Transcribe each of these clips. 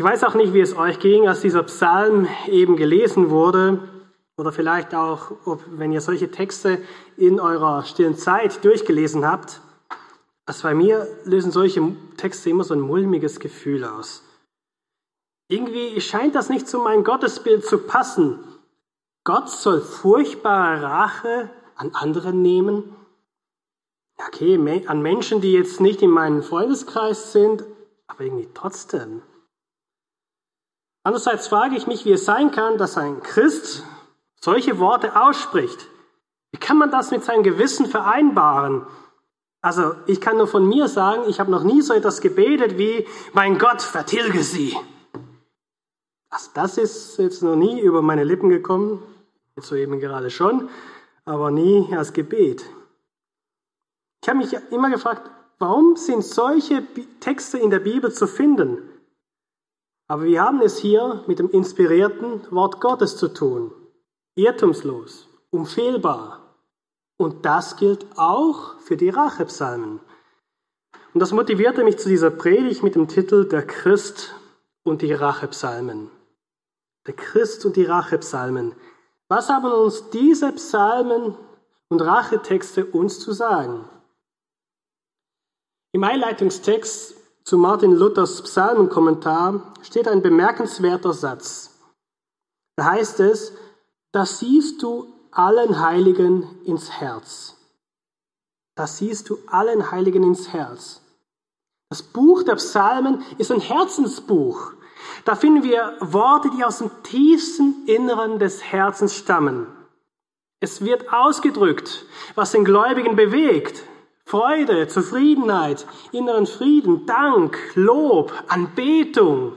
Ich weiß auch nicht, wie es euch ging, als dieser Psalm eben gelesen wurde. Oder vielleicht auch, ob, wenn ihr solche Texte in eurer stillen Zeit durchgelesen habt. Also bei mir lösen solche Texte immer so ein mulmiges Gefühl aus. Irgendwie scheint das nicht zu meinem Gottesbild zu passen. Gott soll furchtbare Rache an anderen nehmen. Okay, an Menschen, die jetzt nicht in meinem Freundeskreis sind, aber irgendwie trotzdem. Andererseits frage ich mich, wie es sein kann, dass ein Christ solche Worte ausspricht. Wie kann man das mit seinem Gewissen vereinbaren? Also ich kann nur von mir sagen, ich habe noch nie so etwas gebetet wie, mein Gott, vertilge sie. Also das ist jetzt noch nie über meine Lippen gekommen, jetzt soeben gerade schon, aber nie als Gebet. Ich habe mich immer gefragt, warum sind solche Texte in der Bibel zu finden? Aber wir haben es hier mit dem inspirierten Wort Gottes zu tun. Irrtumslos, unfehlbar. Und das gilt auch für die Rachepsalmen. Und das motivierte mich zu dieser Predigt mit dem Titel Der Christ und die Rachepsalmen. Der Christ und die Rachepsalmen. Was haben uns diese Psalmen und Rachetexte uns zu sagen? Im Einleitungstext zu Martin Luthers Psalmenkommentar steht ein bemerkenswerter Satz. Da heißt es, das siehst du allen Heiligen ins Herz. Das siehst du allen Heiligen ins Herz. Das Buch der Psalmen ist ein Herzensbuch. Da finden wir Worte, die aus dem tiefsten Inneren des Herzens stammen. Es wird ausgedrückt, was den Gläubigen bewegt, Freude, Zufriedenheit, inneren Frieden, Dank, Lob, Anbetung,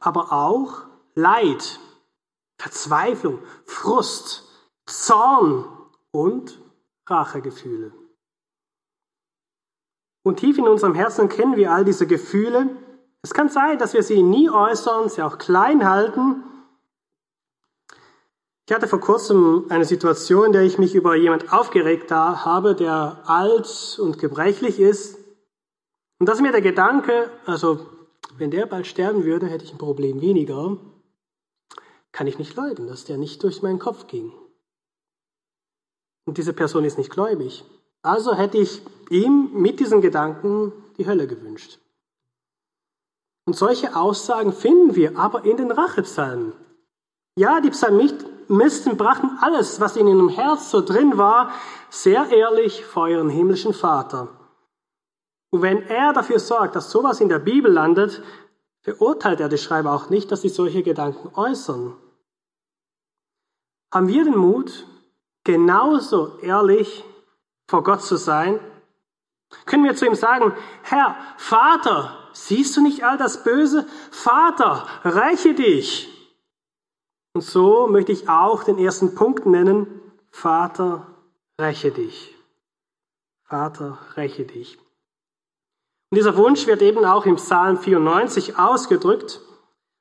aber auch Leid, Verzweiflung, Frust, Zorn und Rachegefühle. Und tief in unserem Herzen kennen wir all diese Gefühle. Es kann sein, dass wir sie nie äußern, sie auch klein halten, ich hatte vor kurzem eine Situation, in der ich mich über jemand aufgeregt habe, der alt und gebrechlich ist. Und das ist mir der Gedanke, also wenn der bald sterben würde, hätte ich ein Problem weniger. Kann ich nicht leiden, dass der nicht durch meinen Kopf ging. Und diese Person ist nicht gläubig. Also hätte ich ihm mit diesen Gedanken die Hölle gewünscht. Und solche Aussagen finden wir aber in den Rachepsalmen. Ja, die Psalmisten Misten brachten alles, was in ihrem Herz so drin war, sehr ehrlich vor ihren himmlischen Vater. Und wenn er dafür sorgt, dass sowas in der Bibel landet, verurteilt er die Schreiber auch nicht, dass sie solche Gedanken äußern. Haben wir den Mut, genauso ehrlich vor Gott zu sein? Können wir zu ihm sagen, Herr, Vater, siehst du nicht all das Böse? Vater, räche dich. Und so möchte ich auch den ersten Punkt nennen, Vater, räche dich. Vater, räche dich. Und dieser Wunsch wird eben auch im Psalm 94 ausgedrückt.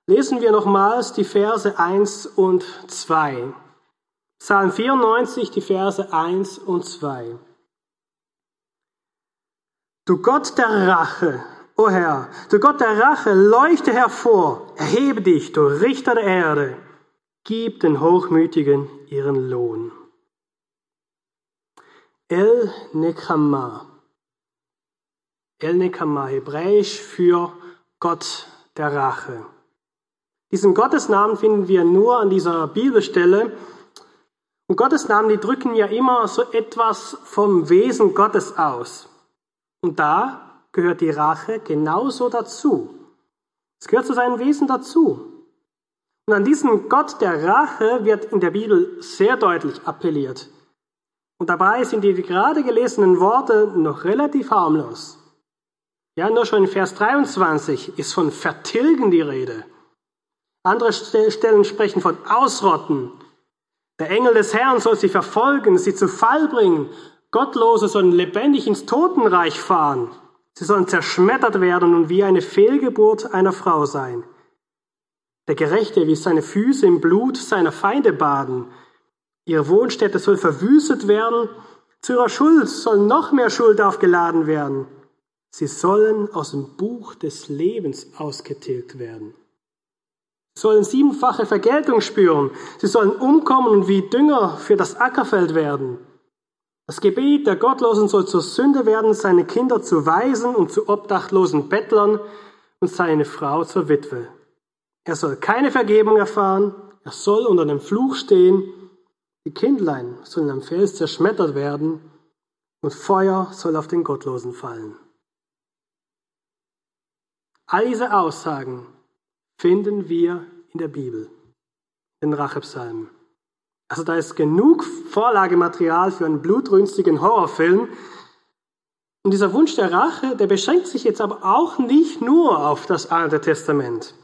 Lesen wir nochmals die Verse 1 und 2. Psalm 94, die Verse 1 und 2. Du Gott der Rache, o Herr, du Gott der Rache, leuchte hervor, erhebe dich, du Richter der Erde. Gib den Hochmütigen ihren Lohn. El Nekama. El Nekama, hebräisch für Gott der Rache. Diesen Gottesnamen finden wir nur an dieser Bibelstelle. Und Gottesnamen, die drücken ja immer so etwas vom Wesen Gottes aus. Und da gehört die Rache genauso dazu. Es gehört zu seinem Wesen dazu. Und an diesen Gott der Rache wird in der Bibel sehr deutlich appelliert. Und dabei sind die gerade gelesenen Worte noch relativ harmlos. Ja, nur schon in Vers 23 ist von Vertilgen die Rede. Andere Stellen sprechen von Ausrotten. Der Engel des Herrn soll sie verfolgen, sie zu Fall bringen. Gottlose sollen lebendig ins Totenreich fahren. Sie sollen zerschmettert werden und wie eine Fehlgeburt einer Frau sein. Der Gerechte wie seine Füße im Blut seiner Feinde baden. Ihre Wohnstätte soll verwüstet werden. Zu ihrer Schuld soll noch mehr Schuld aufgeladen werden. Sie sollen aus dem Buch des Lebens ausgetilgt werden. Sie sollen siebenfache Vergeltung spüren. Sie sollen umkommen und wie Dünger für das Ackerfeld werden. Das Gebet der Gottlosen soll zur Sünde werden, seine Kinder zu Waisen und zu obdachlosen Bettlern und seine Frau zur Witwe. Er soll keine Vergebung erfahren, er soll unter dem Fluch stehen, die Kindlein sollen am Fels zerschmettert werden und Feuer soll auf den Gottlosen fallen. All diese Aussagen finden wir in der Bibel, in Rachepsalmen. Also da ist genug Vorlagematerial für einen blutrünstigen Horrorfilm. Und dieser Wunsch der Rache, der beschränkt sich jetzt aber auch nicht nur auf das Alte Testament.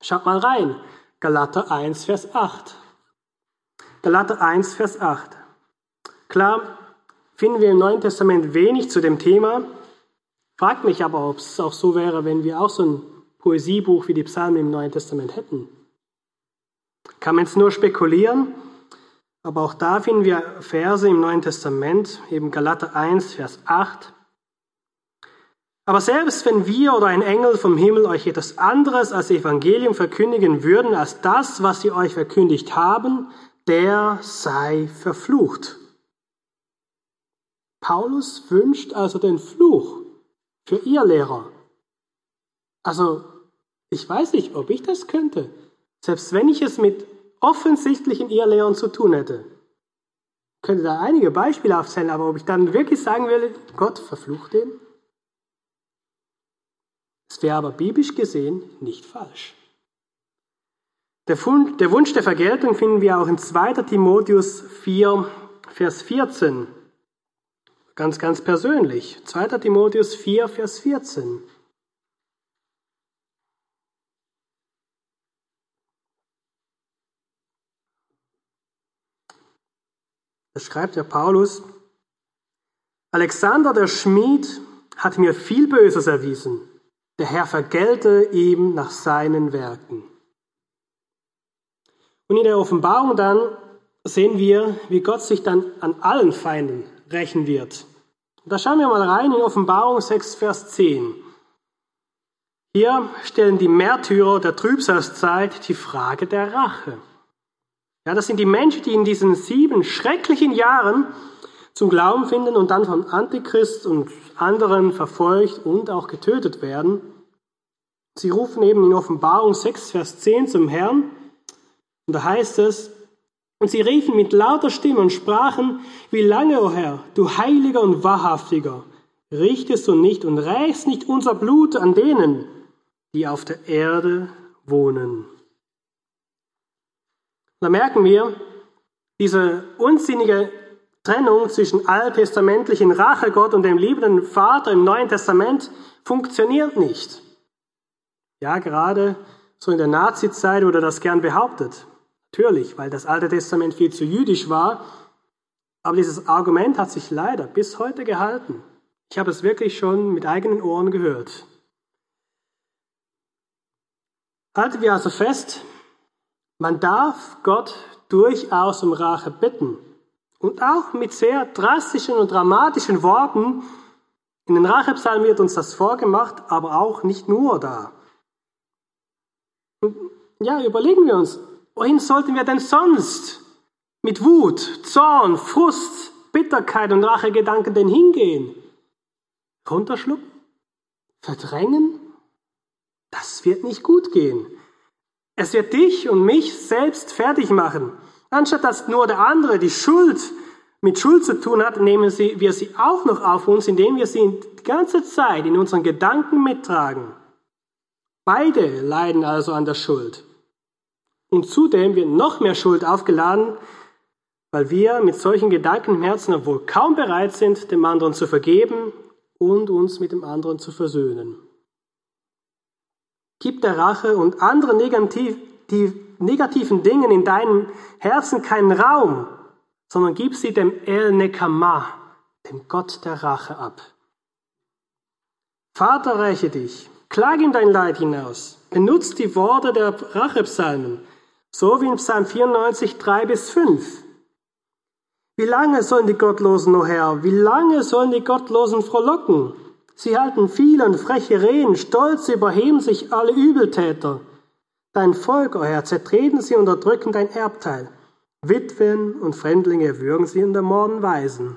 Schaut mal rein. Galater 1, Vers 8. Galater 1, Vers 8. Klar, finden wir im Neuen Testament wenig zu dem Thema, Fragt mich aber, ob es auch so wäre, wenn wir auch so ein Poesiebuch wie die Psalmen im Neuen Testament hätten. Kann man jetzt nur spekulieren, aber auch da finden wir Verse im Neuen Testament, eben Galater 1, Vers 8. Aber selbst wenn wir oder ein Engel vom Himmel euch etwas anderes als Evangelium verkündigen würden, als das, was sie euch verkündigt haben, der sei verflucht. Paulus wünscht also den Fluch für ihr Lehrer. Also, ich weiß nicht, ob ich das könnte, selbst wenn ich es mit offensichtlichen Irrlehrern zu tun hätte. Ich könnte da einige Beispiele aufzählen, aber ob ich dann wirklich sagen will, Gott verflucht den? Es wäre aber biblisch gesehen nicht falsch. Der, Wunsch der Vergeltung finden wir auch in 2. Timotheus 4, Vers 14. Ganz, ganz persönlich. 2. Timotheus 4, Vers 14. Da schreibt der Paulus, Alexander der Schmied hat mir viel Böses erwiesen. Der Herr vergelte ihm nach seinen Werken. Und in der Offenbarung dann sehen wir, wie Gott sich dann an allen Feinden rächen wird. Da schauen wir mal rein in Offenbarung 6, Vers 10. Hier stellen die Märtyrer der Trübsalzeit die Frage der Rache. Ja, das sind die Menschen, die in diesen sieben schrecklichen Jahren zum Glauben finden und dann von Antichrist und anderen verfolgt und auch getötet werden. Sie rufen eben in Offenbarung 6, Vers 10 zum Herrn. Und da heißt es, und sie riefen mit lauter Stimme und sprachen, wie lange, o oh Herr, du Heiliger und Wahrhaftiger, richtest du nicht und rächst nicht unser Blut an denen, die auf der Erde wohnen. Da merken wir, diese unsinnige Trennung zwischen alttestamentlichen Rachegott und dem liebenden Vater im Neuen Testament funktioniert nicht. Ja, gerade so in der Nazizeit wurde das gern behauptet. Natürlich, weil das Alte Testament viel zu jüdisch war. Aber dieses Argument hat sich leider bis heute gehalten. Ich habe es wirklich schon mit eigenen Ohren gehört. Halten wir also fest, man darf Gott durchaus um Rache bitten. Und auch mit sehr drastischen und dramatischen Worten. In den Rachepsalmen wird uns das vorgemacht, aber auch nicht nur da. Und ja, überlegen wir uns, Wohin sollten wir denn sonst mit Wut, Zorn, Frust, Bitterkeit und Rachegedanken denn hingehen? Runterschlucken? Verdrängen? Das wird nicht gut gehen. Es wird dich und mich selbst fertig machen. Anstatt dass nur der andere die Schuld mit Schuld zu tun hat, nehmen wir sie auch noch auf uns, indem wir sie die ganze Zeit in unseren Gedanken mittragen. Beide leiden also an der Schuld. Und zudem wird noch mehr Schuld aufgeladen, weil wir mit solchen Gedanken im Herzen wohl kaum bereit sind, dem anderen zu vergeben und uns mit dem anderen zu versöhnen. Gib der Rache und anderen negativ, die negativen Dingen in deinem Herzen keinen Raum, sondern gib sie dem El Nekama, dem Gott der Rache ab. Vater, räche dich, klag ihm dein Leid hinaus, benutzt die Worte der Rachepsalmen, so wie in Psalm 94, 3 bis 5. Wie lange sollen die Gottlosen, o oh Herr, wie lange sollen die Gottlosen frohlocken? Sie halten viele und freche Reden, stolz überheben sich alle Übeltäter. Dein Volk, o Herr, zertreten sie und erdrücken dein Erbteil. Witwen und Fremdlinge würgen sie und ermorden Weisen.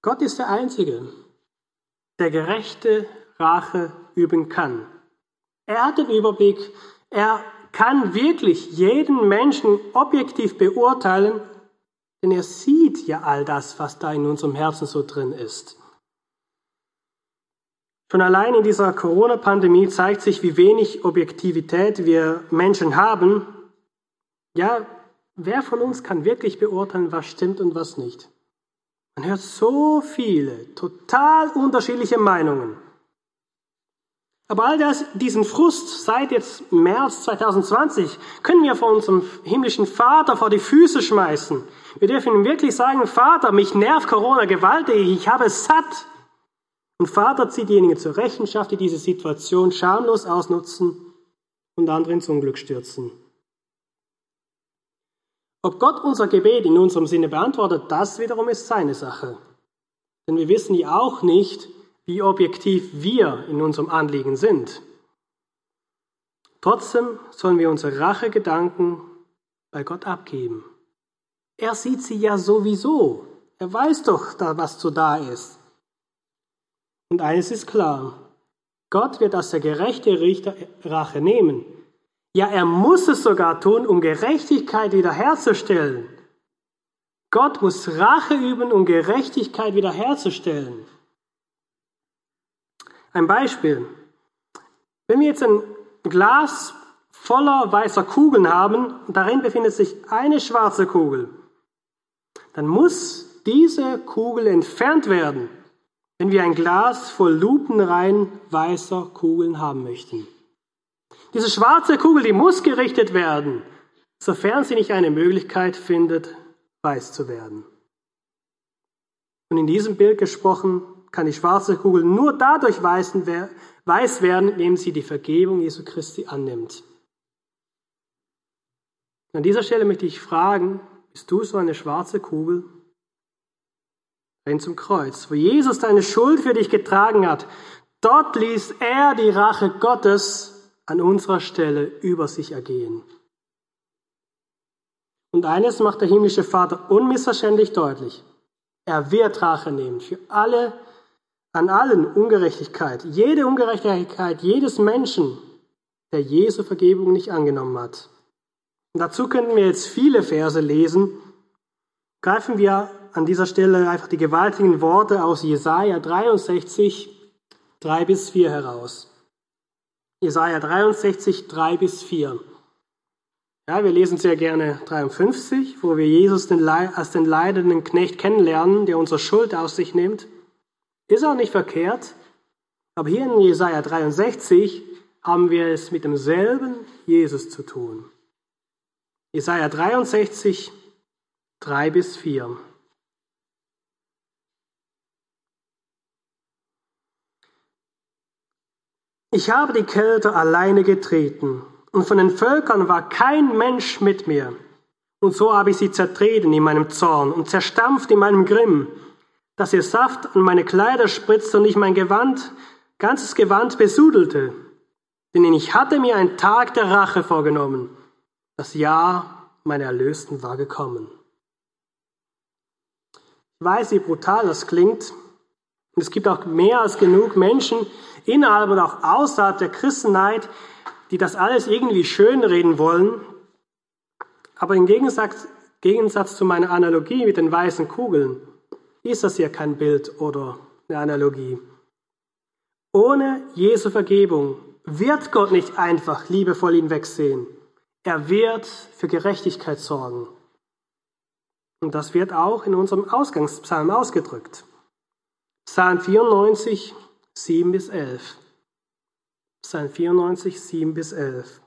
Gott ist der Einzige, der gerechte Rache üben kann. Er hat den Überblick, er kann wirklich jeden Menschen objektiv beurteilen, denn er sieht ja all das, was da in unserem Herzen so drin ist. Schon allein in dieser Corona-Pandemie zeigt sich, wie wenig Objektivität wir Menschen haben. Ja, wer von uns kann wirklich beurteilen, was stimmt und was nicht? Man hört so viele total unterschiedliche Meinungen. Aber all das, diesen Frust seit jetzt März 2020 können wir vor unserem himmlischen Vater vor die Füße schmeißen. Wir dürfen ihm wirklich sagen, Vater, mich nervt Corona gewaltig, ich habe es satt. Und Vater zieht diejenigen zur Rechenschaft, die diese Situation schamlos ausnutzen und andere ins Unglück stürzen. Ob Gott unser Gebet in unserem Sinne beantwortet, das wiederum ist seine Sache. Denn wir wissen ja auch nicht, wie objektiv wir in unserem Anliegen sind. Trotzdem sollen wir unsere Rachegedanken bei Gott abgeben. Er sieht sie ja sowieso. Er weiß doch, was so da ist. Und eines ist klar. Gott wird als der gerechte Richter Rache nehmen. Ja, er muss es sogar tun, um Gerechtigkeit wiederherzustellen. Gott muss Rache üben, um Gerechtigkeit wiederherzustellen. Ein Beispiel. Wenn wir jetzt ein Glas voller weißer Kugeln haben und darin befindet sich eine schwarze Kugel, dann muss diese Kugel entfernt werden, wenn wir ein Glas voll lupenrein weißer Kugeln haben möchten. Diese schwarze Kugel, die muss gerichtet werden, sofern sie nicht eine Möglichkeit findet, weiß zu werden. Und in diesem Bild gesprochen kann die schwarze Kugel nur dadurch weiß werden, indem sie die Vergebung Jesu Christi annimmt. An dieser Stelle möchte ich fragen, bist du so eine schwarze Kugel? Renn zum Kreuz, wo Jesus deine Schuld für dich getragen hat. Dort ließ er die Rache Gottes an unserer Stelle über sich ergehen. Und eines macht der himmlische Vater unmissverständlich deutlich. Er wird Rache nehmen für alle an allen Ungerechtigkeit, jede Ungerechtigkeit jedes Menschen, der Jesu Vergebung nicht angenommen hat. Und dazu könnten wir jetzt viele Verse lesen. Greifen wir an dieser Stelle einfach die gewaltigen Worte aus Jesaja 63, 3 bis 4 heraus. Jesaja 63, 3 bis 4. Ja, wir lesen sehr gerne 53, wo wir Jesus als den leidenden Knecht kennenlernen, der unsere Schuld aus sich nimmt. Ist auch nicht verkehrt, aber hier in Jesaja 63 haben wir es mit demselben Jesus zu tun. Jesaja 63, 3 bis 4. Ich habe die Kälte alleine getreten, und von den Völkern war kein Mensch mit mir. Und so habe ich sie zertreten in meinem Zorn und zerstampft in meinem Grimm dass ihr Saft an meine Kleider spritzt und ich mein Gewand, ganzes Gewand besudelte. Denn ich hatte mir einen Tag der Rache vorgenommen. Das Jahr meiner Erlösten war gekommen. Ich weiß, wie brutal das klingt. Und es gibt auch mehr als genug Menschen innerhalb und auch außerhalb der Christenheit, die das alles irgendwie schönreden wollen. Aber im Gegensatz, Gegensatz zu meiner Analogie mit den weißen Kugeln, ist das hier kein Bild oder eine Analogie. Ohne Jesu Vergebung wird Gott nicht einfach liebevoll ihn wegsehen. Er wird für Gerechtigkeit sorgen. Und das wird auch in unserem Ausgangspsalm ausgedrückt. Psalm 94, 7 bis 11. Psalm 94, 7 bis 11.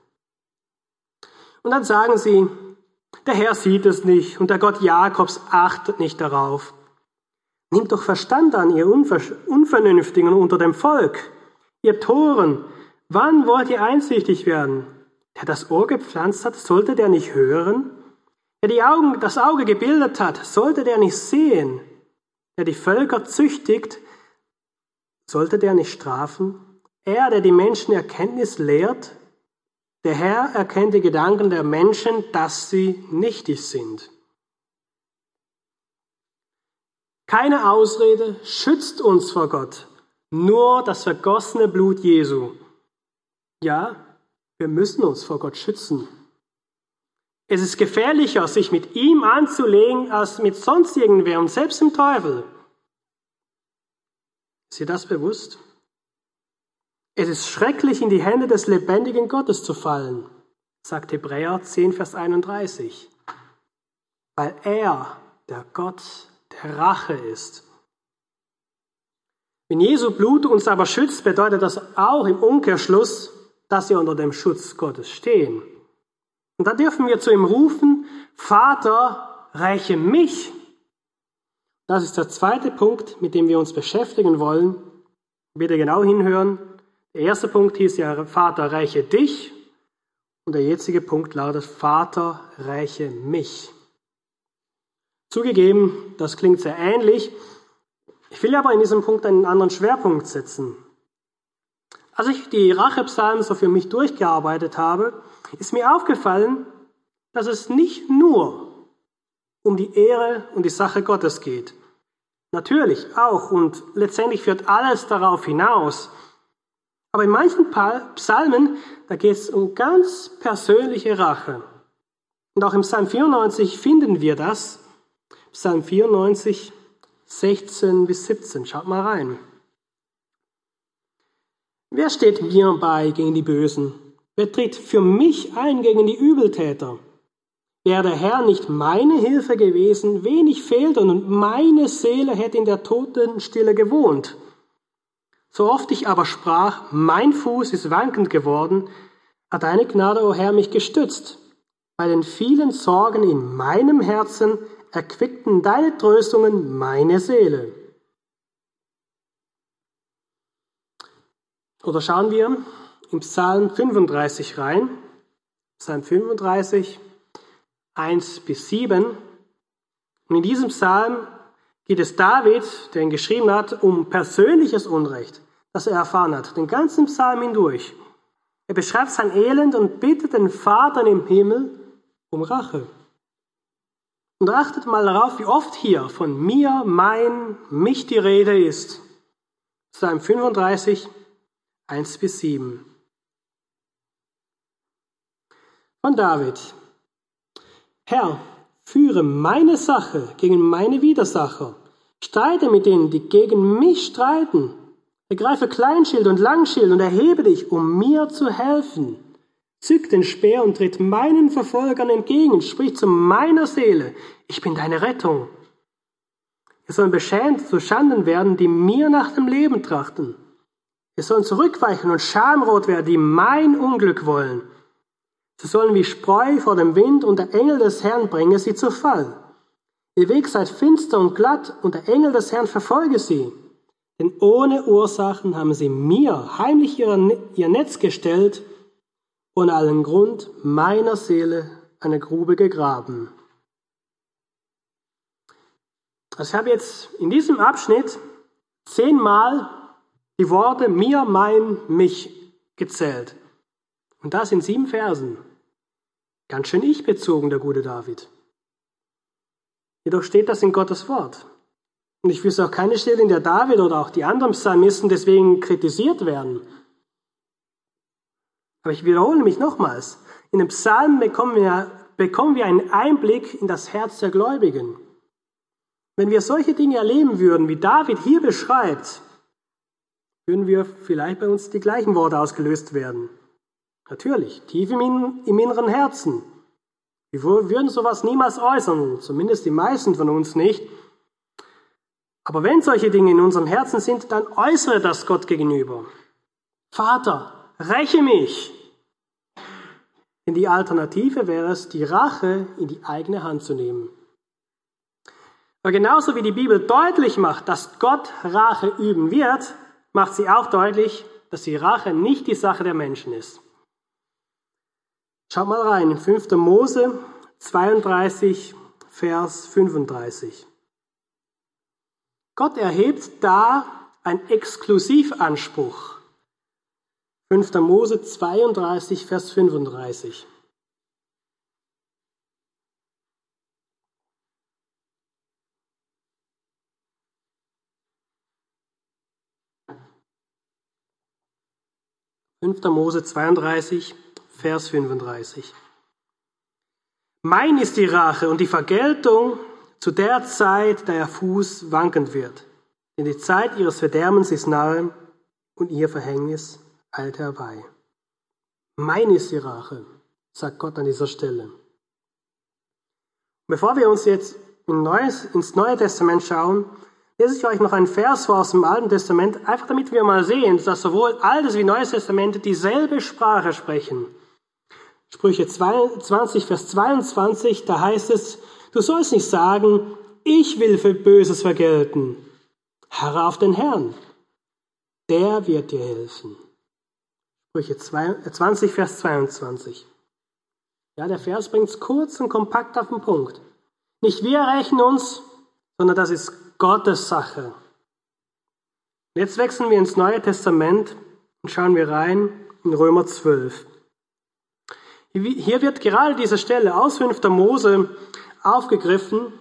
Und dann sagen sie, der Herr sieht es nicht und der Gott Jakobs achtet nicht darauf. Nehmt doch Verstand an, ihr Unvernünftigen unter dem Volk, ihr Toren. Wann wollt ihr einsichtig werden? Der das Ohr gepflanzt hat, sollte der nicht hören? Der die Augen, das Auge gebildet hat, sollte der nicht sehen? Der die Völker züchtigt, sollte der nicht strafen? Er, der die Menschen Erkenntnis lehrt, der Herr erkennt die Gedanken der Menschen, dass sie nichtig sind. Keine Ausrede schützt uns vor Gott, nur das vergossene Blut Jesu. Ja, wir müssen uns vor Gott schützen. Es ist gefährlicher, sich mit ihm anzulegen, als mit sonst irgendwer und selbst im Teufel. Ist dir das bewusst? Es ist schrecklich, in die Hände des lebendigen Gottes zu fallen, sagt Hebräer 10, Vers 31, weil er der Gott der Rache ist. Wenn Jesu Blut uns aber schützt, bedeutet das auch im Umkehrschluss, dass wir unter dem Schutz Gottes stehen. Und da dürfen wir zu ihm rufen, Vater, räche mich. Das ist der zweite Punkt, mit dem wir uns beschäftigen wollen. Bitte genau hinhören. Der erste Punkt hieß ja, Vater, räche dich. Und der jetzige Punkt lautet, Vater, räche mich. Zugegeben, das klingt sehr ähnlich. Ich will aber in diesem Punkt einen anderen Schwerpunkt setzen. Als ich die Rachepsalmen so für mich durchgearbeitet habe, ist mir aufgefallen, dass es nicht nur um die Ehre und die Sache Gottes geht. Natürlich auch und letztendlich führt alles darauf hinaus. Aber in manchen Psalmen, da geht es um ganz persönliche Rache. Und auch im Psalm 94 finden wir das. Psalm 94, 16 bis 17. Schaut mal rein. Wer steht mir bei gegen die Bösen? Wer tritt für mich ein gegen die Übeltäter? Wäre der Herr nicht meine Hilfe gewesen, wenig fehlt und meine Seele hätte in der Totenstille gewohnt. So oft ich aber sprach, mein Fuß ist wankend geworden, hat deine Gnade, o oh Herr, mich gestützt. Bei den vielen Sorgen in meinem Herzen erquickten deine Tröstungen meine Seele. Oder schauen wir im Psalm 35 rein. Psalm 35, 1 bis 7. Und in diesem Psalm geht es David, der ihn geschrieben hat, um persönliches Unrecht, das er erfahren hat, den ganzen Psalm hindurch. Er beschreibt sein Elend und bittet den Vater im Himmel um Rache. Und achtet mal darauf, wie oft hier von mir, mein, mich die Rede ist. Psalm 35, 1 bis 7. Von David. Herr, führe meine Sache gegen meine Widersacher. Streite mit denen, die gegen mich streiten. Ergreife Kleinschild und Langschild und erhebe dich, um mir zu helfen. Zück den Speer und tritt meinen Verfolgern entgegen, sprich zu meiner Seele, ich bin deine Rettung. Wir sollen beschämt zu Schanden werden, die mir nach dem Leben trachten. Wir sollen zurückweichen und schamrot werden, die mein Unglück wollen. Sie sollen wie Spreu vor dem Wind und der Engel des Herrn bringe sie zu Fall. Ihr Weg seid finster und glatt und der Engel des Herrn verfolge sie. Denn ohne Ursachen haben sie mir heimlich ihr Netz gestellt und allen Grund meiner Seele eine Grube gegraben. Also ich habe jetzt in diesem Abschnitt zehnmal die Worte mir, mein, mich gezählt. Und das in sieben Versen. Ganz schön ich bezogen, der gute David. Jedoch steht das in Gottes Wort. Und ich wüsste auch keine Stelle, in der David oder auch die anderen Psalmisten deswegen kritisiert werden. Aber ich wiederhole mich nochmals. In den Psalmen bekommen wir, bekommen wir einen Einblick in das Herz der Gläubigen. Wenn wir solche Dinge erleben würden, wie David hier beschreibt, würden wir vielleicht bei uns die gleichen Worte ausgelöst werden. Natürlich, tief im, im inneren Herzen. Wir würden sowas niemals äußern, zumindest die meisten von uns nicht. Aber wenn solche Dinge in unserem Herzen sind, dann äußere das Gott gegenüber. Vater, räche mich. Denn die Alternative wäre es, die Rache in die eigene Hand zu nehmen. Aber genauso wie die Bibel deutlich macht, dass Gott Rache üben wird, macht sie auch deutlich, dass die Rache nicht die Sache der Menschen ist. Schaut mal rein, in 5. Mose 32, Vers 35. Gott erhebt da einen Exklusivanspruch. 5. Mose 32, Vers 35. Fünfter Mose 32, Vers 35. Mein ist die Rache und die Vergeltung zu der Zeit, da ihr Fuß wankend wird. Denn die Zeit ihres Verderbens ist nahe und ihr Verhängnis eilt herbei. Mein ist die Rache, sagt Gott an dieser Stelle. Bevor wir uns jetzt ins Neue Testament schauen, lese ich euch noch einen Vers vor aus dem Alten Testament, einfach damit wir mal sehen, dass sowohl Altes wie Neues Testament dieselbe Sprache sprechen. Sprüche 20, Vers 22, da heißt es, du sollst nicht sagen, ich will für Böses vergelten. Harre auf den Herrn, der wird dir helfen. Sprüche 20, äh, Vers 22. Ja, der Vers bringt es kurz und kompakt auf den Punkt. Nicht wir rächen uns, sondern das ist Gottes Sache. Jetzt wechseln wir ins Neue Testament und schauen wir rein in Römer 12. Hier wird gerade diese Stelle aus 5. Mose aufgegriffen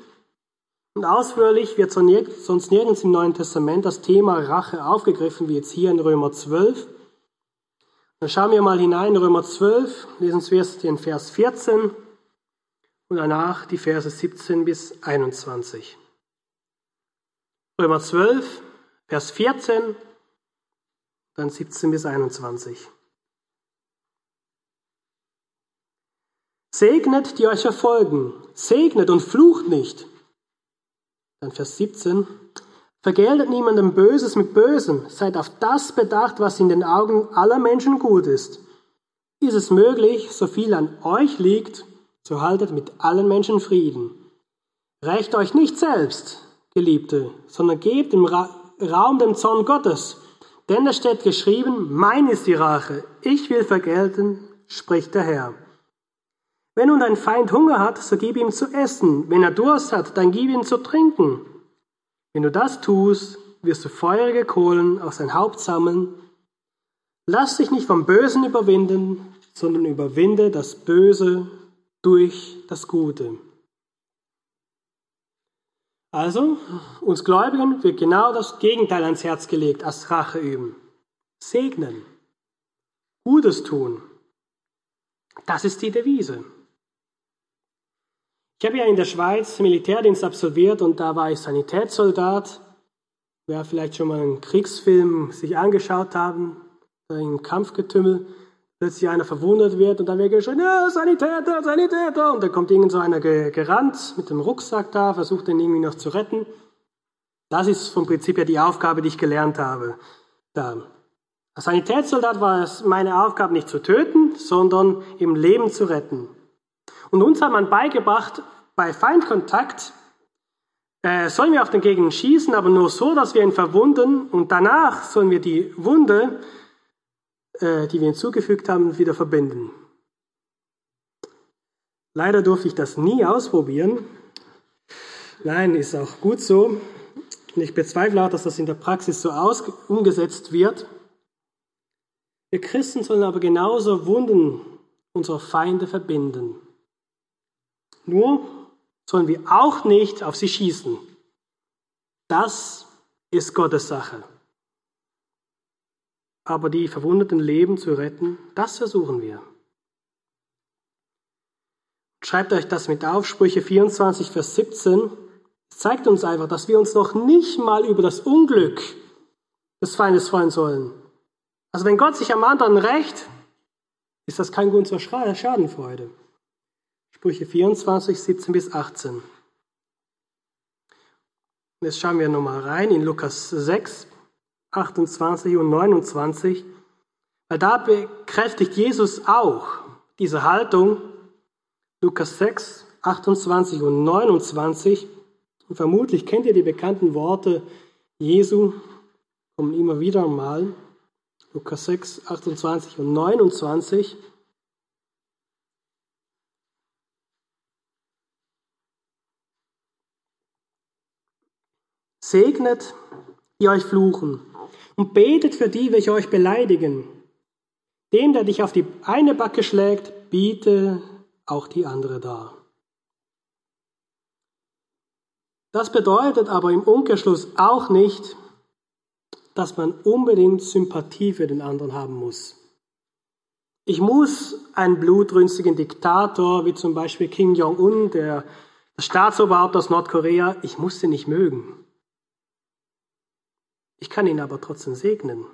und ausführlich wird sonst nirgends im Neuen Testament das Thema Rache aufgegriffen, wie jetzt hier in Römer 12. Dann schauen wir mal hinein in Römer 12, lesen wir den Vers 14 und danach die Verse 17 bis 21. Römer 12, Vers 14, dann 17 bis 21. Segnet, die euch verfolgen. Segnet und flucht nicht. Dann Vers 17. Vergeltet niemandem Böses mit Bösem. Seid auf das bedacht, was in den Augen aller Menschen gut ist. Ist es möglich, so viel an euch liegt, so haltet mit allen Menschen Frieden. Rächt euch nicht selbst, Geliebte, sondern gebt im Ra Raum dem Zorn Gottes. Denn es steht geschrieben, mein ist die Rache, ich will vergelten, spricht der Herr. Wenn nun dein Feind Hunger hat, so gib ihm zu essen. Wenn er Durst hat, dann gib ihm zu trinken. Wenn du das tust, wirst du feurige Kohlen aus sein Haupt sammeln. Lass dich nicht vom Bösen überwinden, sondern überwinde das Böse durch das Gute. Also, uns Gläubigen wird genau das Gegenteil ans Herz gelegt, als Rache üben. Segnen. Gutes tun. Das ist die Devise. Ich habe ja in der Schweiz Militärdienst absolviert und da war ich Sanitätssoldat. Wer vielleicht schon mal einen Kriegsfilm sich angeschaut haben, im Kampfgetümmel, plötzlich einer verwundert wird und dann wird geschrien, ja, Sanitäter, Sanitäter. Und dann kommt irgend so einer gerannt mit dem Rucksack da, versucht den irgendwie noch zu retten. Das ist vom Prinzip her die Aufgabe, die ich gelernt habe. Da. Als Sanitätssoldat war es meine Aufgabe, nicht zu töten, sondern im Leben zu retten. Und uns hat man beigebracht, bei Feindkontakt äh, sollen wir auf den Gegner schießen, aber nur so, dass wir ihn verwunden und danach sollen wir die Wunde, äh, die wir hinzugefügt haben, wieder verbinden. Leider durfte ich das nie ausprobieren. Nein, ist auch gut so. Und ich bezweifle auch, dass das in der Praxis so umgesetzt wird. Wir Christen sollen aber genauso Wunden unserer Feinde verbinden. Nur sollen wir auch nicht auf sie schießen. Das ist Gottes Sache. Aber die verwundeten Leben zu retten, das versuchen wir. Schreibt euch das mit auf, Sprüche 24, Vers 17. Es zeigt uns einfach, dass wir uns noch nicht mal über das Unglück des Feindes freuen sollen. Also wenn Gott sich am anderen rächt, ist das kein Grund zur Schadenfreude. Sprüche 24, 17 bis 18. Jetzt schauen wir nochmal rein in Lukas 6, 28 und 29, weil da bekräftigt Jesus auch diese Haltung. Lukas 6, 28 und 29. Und vermutlich kennt ihr die bekannten Worte Jesu, kommen immer wieder mal. Lukas 6, 28 und 29. segnet, die euch fluchen, und betet für die, welche euch beleidigen. Dem, der dich auf die eine Backe schlägt, biete auch die andere dar. Das bedeutet aber im Umkehrschluss auch nicht, dass man unbedingt Sympathie für den anderen haben muss. Ich muss einen blutrünstigen Diktator, wie zum Beispiel Kim Jong-un, der Staatsoberhaupt aus Nordkorea, ich muss den nicht mögen. Ich kann ihn aber trotzdem segnen,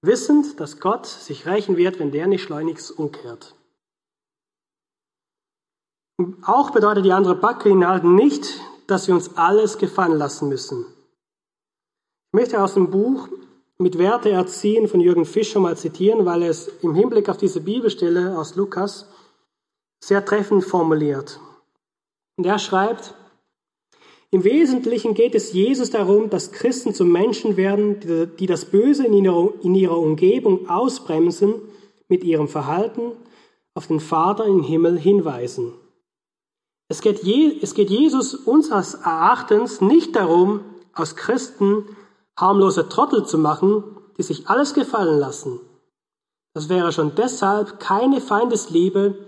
wissend, dass Gott sich rächen wird, wenn der nicht schleunigst umkehrt. auch bedeutet die andere Backe inhalten nicht, dass wir uns alles gefallen lassen müssen. Ich möchte aus dem Buch mit Werte erziehen von Jürgen Fischer mal zitieren, weil er es im Hinblick auf diese Bibelstelle aus Lukas sehr treffend formuliert. Und er schreibt, im Wesentlichen geht es Jesus darum, dass Christen zu Menschen werden, die das Böse in ihrer, Umgebung ausbremsen, mit ihrem Verhalten auf den Vater im Himmel hinweisen. Es geht, es geht Jesus unseres Erachtens nicht darum, aus Christen harmlose Trottel zu machen, die sich alles gefallen lassen. Das wäre schon deshalb keine Feindesliebe,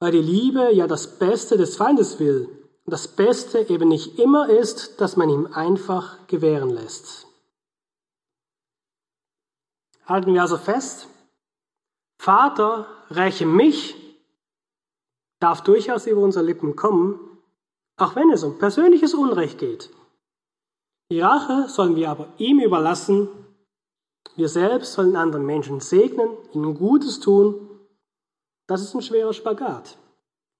weil die Liebe ja das Beste des Feindes will das Beste eben nicht immer ist, dass man ihm einfach gewähren lässt. Halten wir also fest, Vater, räche mich, darf durchaus über unsere Lippen kommen, auch wenn es um persönliches Unrecht geht. Die Rache sollen wir aber ihm überlassen. Wir selbst sollen anderen Menschen segnen, ihnen Gutes tun. Das ist ein schwerer Spagat.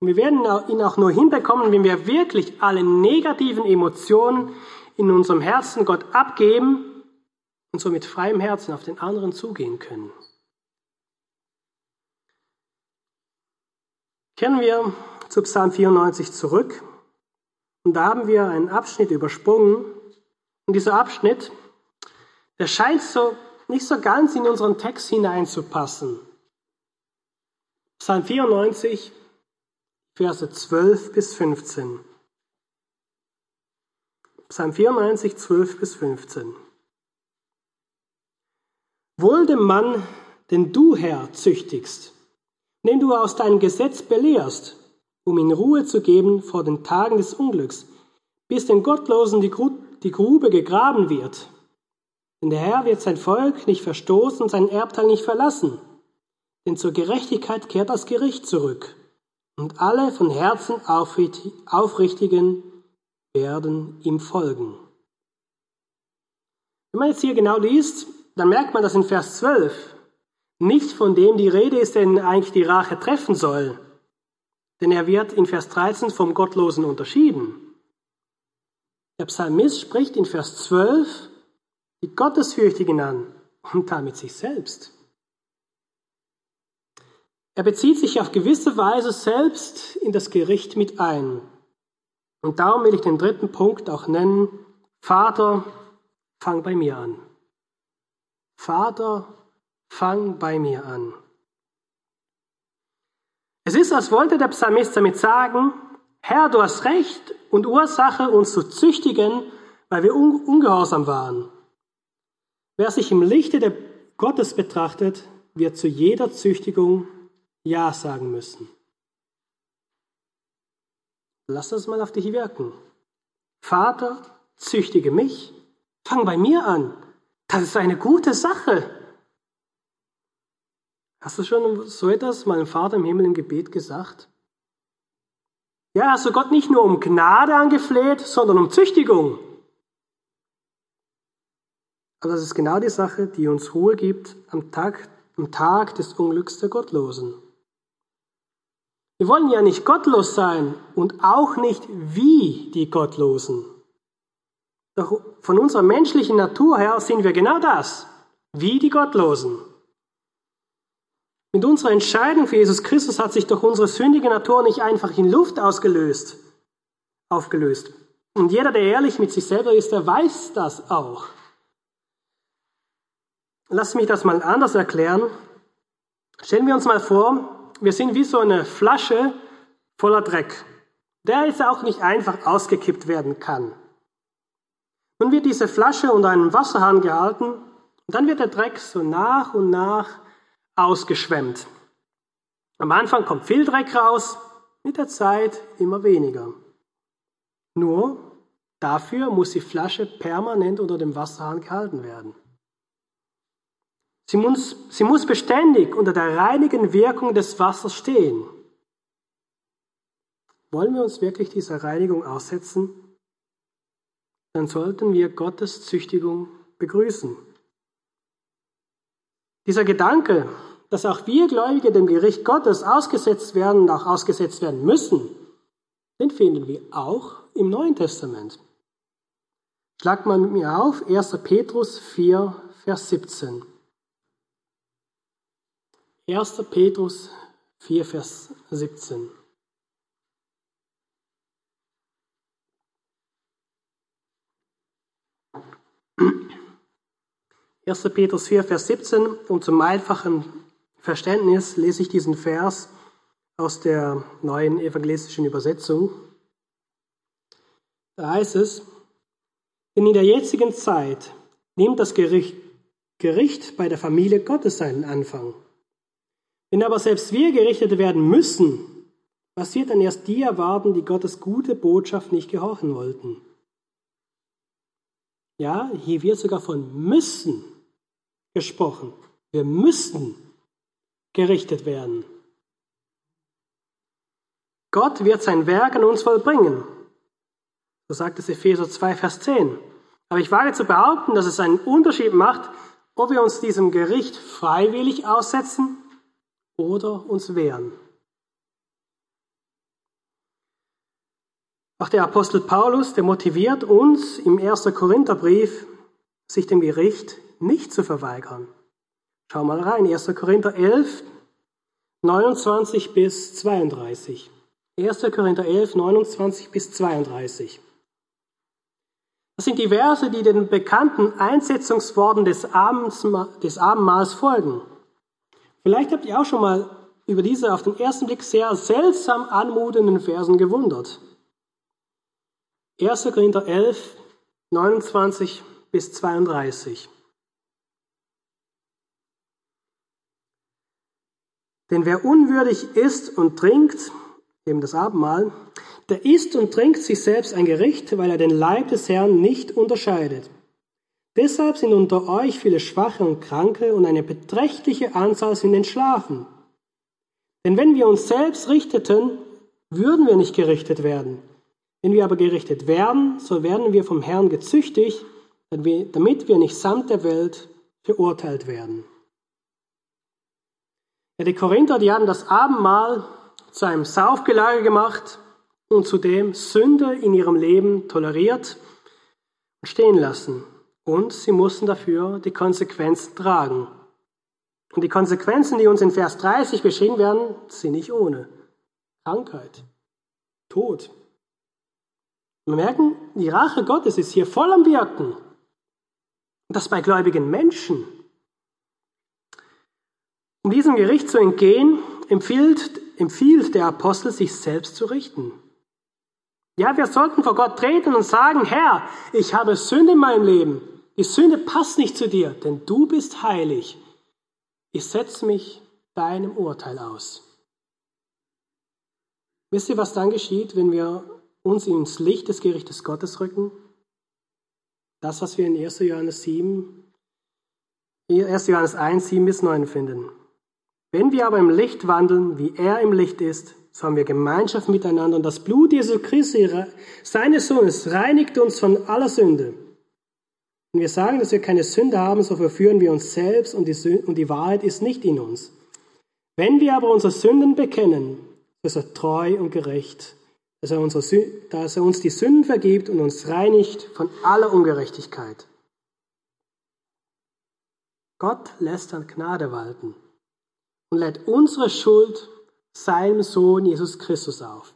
Und wir werden ihn auch nur hinbekommen, wenn wir wirklich alle negativen Emotionen in unserem Herzen Gott abgeben und so mit freiem Herzen auf den anderen zugehen können. Kehren wir zu Psalm 94 zurück. Und da haben wir einen Abschnitt übersprungen, und dieser Abschnitt, der scheint so nicht so ganz in unseren Text hineinzupassen. Psalm 94, Verse 12 bis 15. Psalm 94, 12 bis 15. Wohl dem Mann, den du, Herr, züchtigst, den du aus deinem Gesetz belehrst, um ihm Ruhe zu geben vor den Tagen des Unglücks, bis den Gottlosen die, die Grube gegraben wird. Denn der Herr wird sein Volk nicht verstoßen und sein Erbteil nicht verlassen. Denn zur Gerechtigkeit kehrt das Gericht zurück. Und alle von Herzen Aufrichtigen werden ihm folgen. Wenn man jetzt hier genau liest, dann merkt man, dass in Vers 12 nicht von dem die Rede ist, den eigentlich die Rache treffen soll. Denn er wird in Vers 13 vom Gottlosen unterschieden. Der Psalmist spricht in Vers 12 die Gottesfürchtigen an und damit sich selbst. Er bezieht sich auf gewisse Weise selbst in das Gericht mit ein. Und darum will ich den dritten Punkt auch nennen, Vater, fang bei mir an. Vater, fang bei mir an. Es ist, als wollte der Psalmist damit sagen, Herr, du hast Recht und Ursache, uns zu züchtigen, weil wir un ungehorsam waren. Wer sich im Lichte der Gottes betrachtet, wird zu jeder Züchtigung Ja sagen müssen. Lass das mal auf dich wirken. Vater, züchtige mich, fang bei mir an. Das ist eine gute Sache. Hast du schon so etwas meinem Vater im Himmel im Gebet gesagt? Ja, hast du Gott nicht nur um Gnade angefleht, sondern um Züchtigung. Aber das ist genau die Sache, die uns Ruhe gibt am Tag, am Tag des Unglücks der Gottlosen. Wir wollen ja nicht gottlos sein und auch nicht wie die Gottlosen. Doch von unserer menschlichen Natur her sind wir genau das, wie die Gottlosen. Mit unserer Entscheidung für Jesus Christus hat sich doch unsere sündige Natur nicht einfach in Luft ausgelöst, aufgelöst. Und jeder, der ehrlich mit sich selber ist, der weiß das auch. Lass mich das mal anders erklären. Stellen wir uns mal vor, wir sind wie so eine Flasche voller Dreck, der jetzt auch nicht einfach ausgekippt werden kann. Nun wird diese Flasche unter einem Wasserhahn gehalten und dann wird der Dreck so nach und nach ausgeschwemmt. Am Anfang kommt viel Dreck raus, mit der Zeit immer weniger. Nur dafür muss die Flasche permanent unter dem Wasserhahn gehalten werden. Sie muss, sie muss beständig unter der reinigen Wirkung des Wassers stehen. Wollen wir uns wirklich dieser Reinigung aussetzen? Dann sollten wir Gottes Züchtigung begrüßen. Dieser Gedanke, dass auch wir Gläubige dem Gericht Gottes ausgesetzt werden und auch ausgesetzt werden müssen, den finden wir auch im Neuen Testament. Schlag mal mit mir auf 1. Petrus 4, Vers 17. 1. Petrus 4, Vers 17. Erster Petrus 4, Vers 17 und zum einfachen Verständnis lese ich diesen Vers aus der neuen evangelistischen Übersetzung. Da heißt es, denn in der jetzigen Zeit nimmt das Gericht, Gericht bei der Familie Gottes seinen Anfang. Wenn aber selbst wir gerichtet werden müssen, was wird dann erst die erwarten, die Gottes gute Botschaft nicht gehorchen wollten? Ja, hier wird sogar von müssen gesprochen. Wir müssen gerichtet werden. Gott wird sein Werk an uns vollbringen. So sagt es Epheser 2, Vers 10. Aber ich wage zu behaupten, dass es einen Unterschied macht, ob wir uns diesem Gericht freiwillig aussetzen oder uns wehren. Auch der Apostel Paulus, der motiviert uns im 1. Korintherbrief, sich dem Gericht nicht zu verweigern. Schau mal rein, 1. Korinther 11, 29 bis 32. 1. Korinther 11, 29 bis 32. Das sind die Verse, die den bekannten Einsetzungsworten des, des Abendmahls folgen. Vielleicht habt ihr auch schon mal über diese auf den ersten Blick sehr seltsam anmutenden Versen gewundert. 1. Korinther 11, 29 bis 32. Denn wer unwürdig isst und trinkt, eben das Abendmahl, der isst und trinkt sich selbst ein Gericht, weil er den Leib des Herrn nicht unterscheidet. Deshalb sind unter euch viele Schwache und Kranke und eine beträchtliche Anzahl sind entschlafen. Denn wenn wir uns selbst richteten, würden wir nicht gerichtet werden. Wenn wir aber gerichtet werden, so werden wir vom Herrn gezüchtigt, damit wir nicht samt der Welt verurteilt werden. Ja, die Korinther, die haben das Abendmahl zu einem Saufgelage gemacht und zudem Sünde in ihrem Leben toleriert und stehen lassen. Und sie mussten dafür die Konsequenzen tragen. Und die Konsequenzen, die uns in Vers 30 beschrieben werden, sind nicht ohne. Krankheit, Tod. Wir merken, die Rache Gottes ist hier voll am Wirken. Und das bei gläubigen Menschen. Um diesem Gericht zu entgehen, empfiehlt, empfiehlt der Apostel, sich selbst zu richten. Ja, wir sollten vor Gott treten und sagen, Herr, ich habe Sünde in meinem Leben. Die Sünde passt nicht zu dir, denn du bist heilig. Ich setze mich deinem Urteil aus. Wisst ihr, was dann geschieht, wenn wir uns ins Licht des Gerichtes Gottes rücken? Das, was wir in 1. Johannes 7, 1. Johannes 1, 7 bis 9 finden. Wenn wir aber im Licht wandeln, wie er im Licht ist, so haben wir Gemeinschaft miteinander und das Blut Jesu Christi, seines Sohnes, reinigt uns von aller Sünde. Wenn wir sagen, dass wir keine Sünde haben, so verführen wir uns selbst und die, und die Wahrheit ist nicht in uns. Wenn wir aber unsere Sünden bekennen, ist er treu und gerecht, dass er, unsere, dass er uns die Sünden vergibt und uns reinigt von aller Ungerechtigkeit. Gott lässt dann Gnade walten und lädt unsere Schuld seinem Sohn Jesus Christus auf.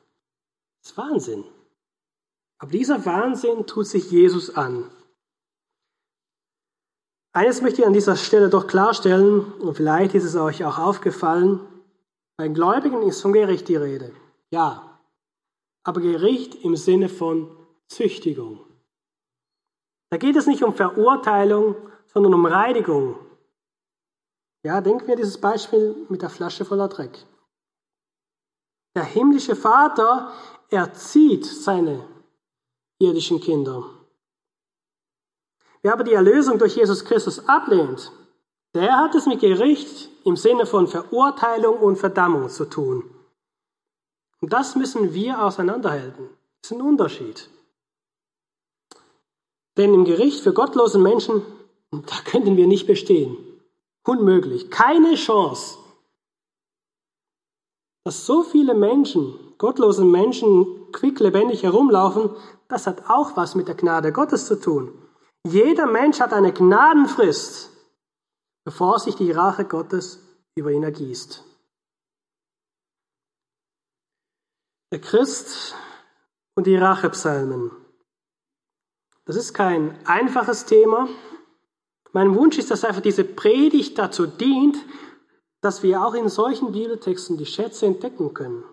Das ist Wahnsinn. Aber dieser Wahnsinn tut sich Jesus an. Eines möchte ich an dieser Stelle doch klarstellen, und vielleicht ist es euch auch aufgefallen, bei Gläubigen ist von Gericht die Rede. Ja, aber Gericht im Sinne von Züchtigung. Da geht es nicht um Verurteilung, sondern um Reinigung. Ja, denken wir dieses Beispiel mit der Flasche voller Dreck. Der himmlische Vater erzieht seine irdischen Kinder. Wer aber die Erlösung durch Jesus Christus ablehnt, der hat es mit Gericht im Sinne von Verurteilung und Verdammung zu tun. Und das müssen wir auseinanderhalten. Das ist ein Unterschied. Denn im Gericht für gottlose Menschen, da könnten wir nicht bestehen. Unmöglich. Keine Chance. Dass so viele Menschen, gottlose Menschen, quicklebendig herumlaufen, das hat auch was mit der Gnade Gottes zu tun. Jeder Mensch hat eine Gnadenfrist, bevor sich die Rache Gottes über ihn ergießt. Der Christ und die Rachepsalmen. Das ist kein einfaches Thema. Mein Wunsch ist, dass einfach diese Predigt dazu dient, dass wir auch in solchen Bibeltexten die Schätze entdecken können.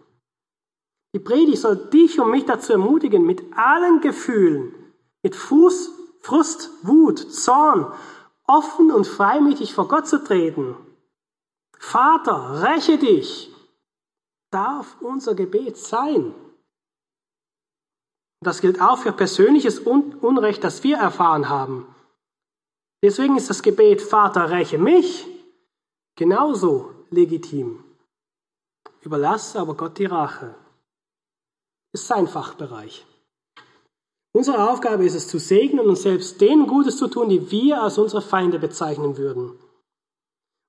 Die Predigt soll dich und mich dazu ermutigen, mit allen Gefühlen, mit Fuß, Frust, Wut, Zorn, offen und freimütig vor Gott zu treten. Vater, räche dich, darf unser Gebet sein. Das gilt auch für persönliches Unrecht, das wir erfahren haben. Deswegen ist das Gebet Vater, räche mich genauso legitim. Überlasse aber Gott die Rache. Ist sein Fachbereich. Unsere Aufgabe ist es zu segnen und selbst denen Gutes zu tun, die wir als unsere Feinde bezeichnen würden.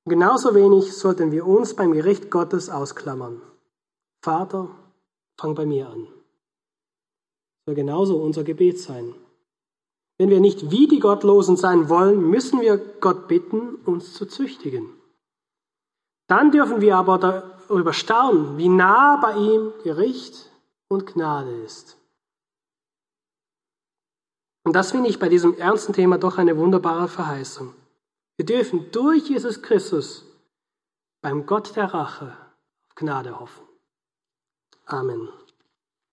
Und genauso wenig sollten wir uns beim Gericht Gottes ausklammern. Vater, fang bei mir an. Soll genauso unser Gebet sein. Wenn wir nicht wie die Gottlosen sein wollen, müssen wir Gott bitten, uns zu züchtigen. Dann dürfen wir aber darüber staunen, wie nah bei ihm Gericht und Gnade ist. Und das finde ich bei diesem ernsten Thema doch eine wunderbare Verheißung. Wir dürfen durch Jesus Christus beim Gott der Rache auf Gnade hoffen. Amen.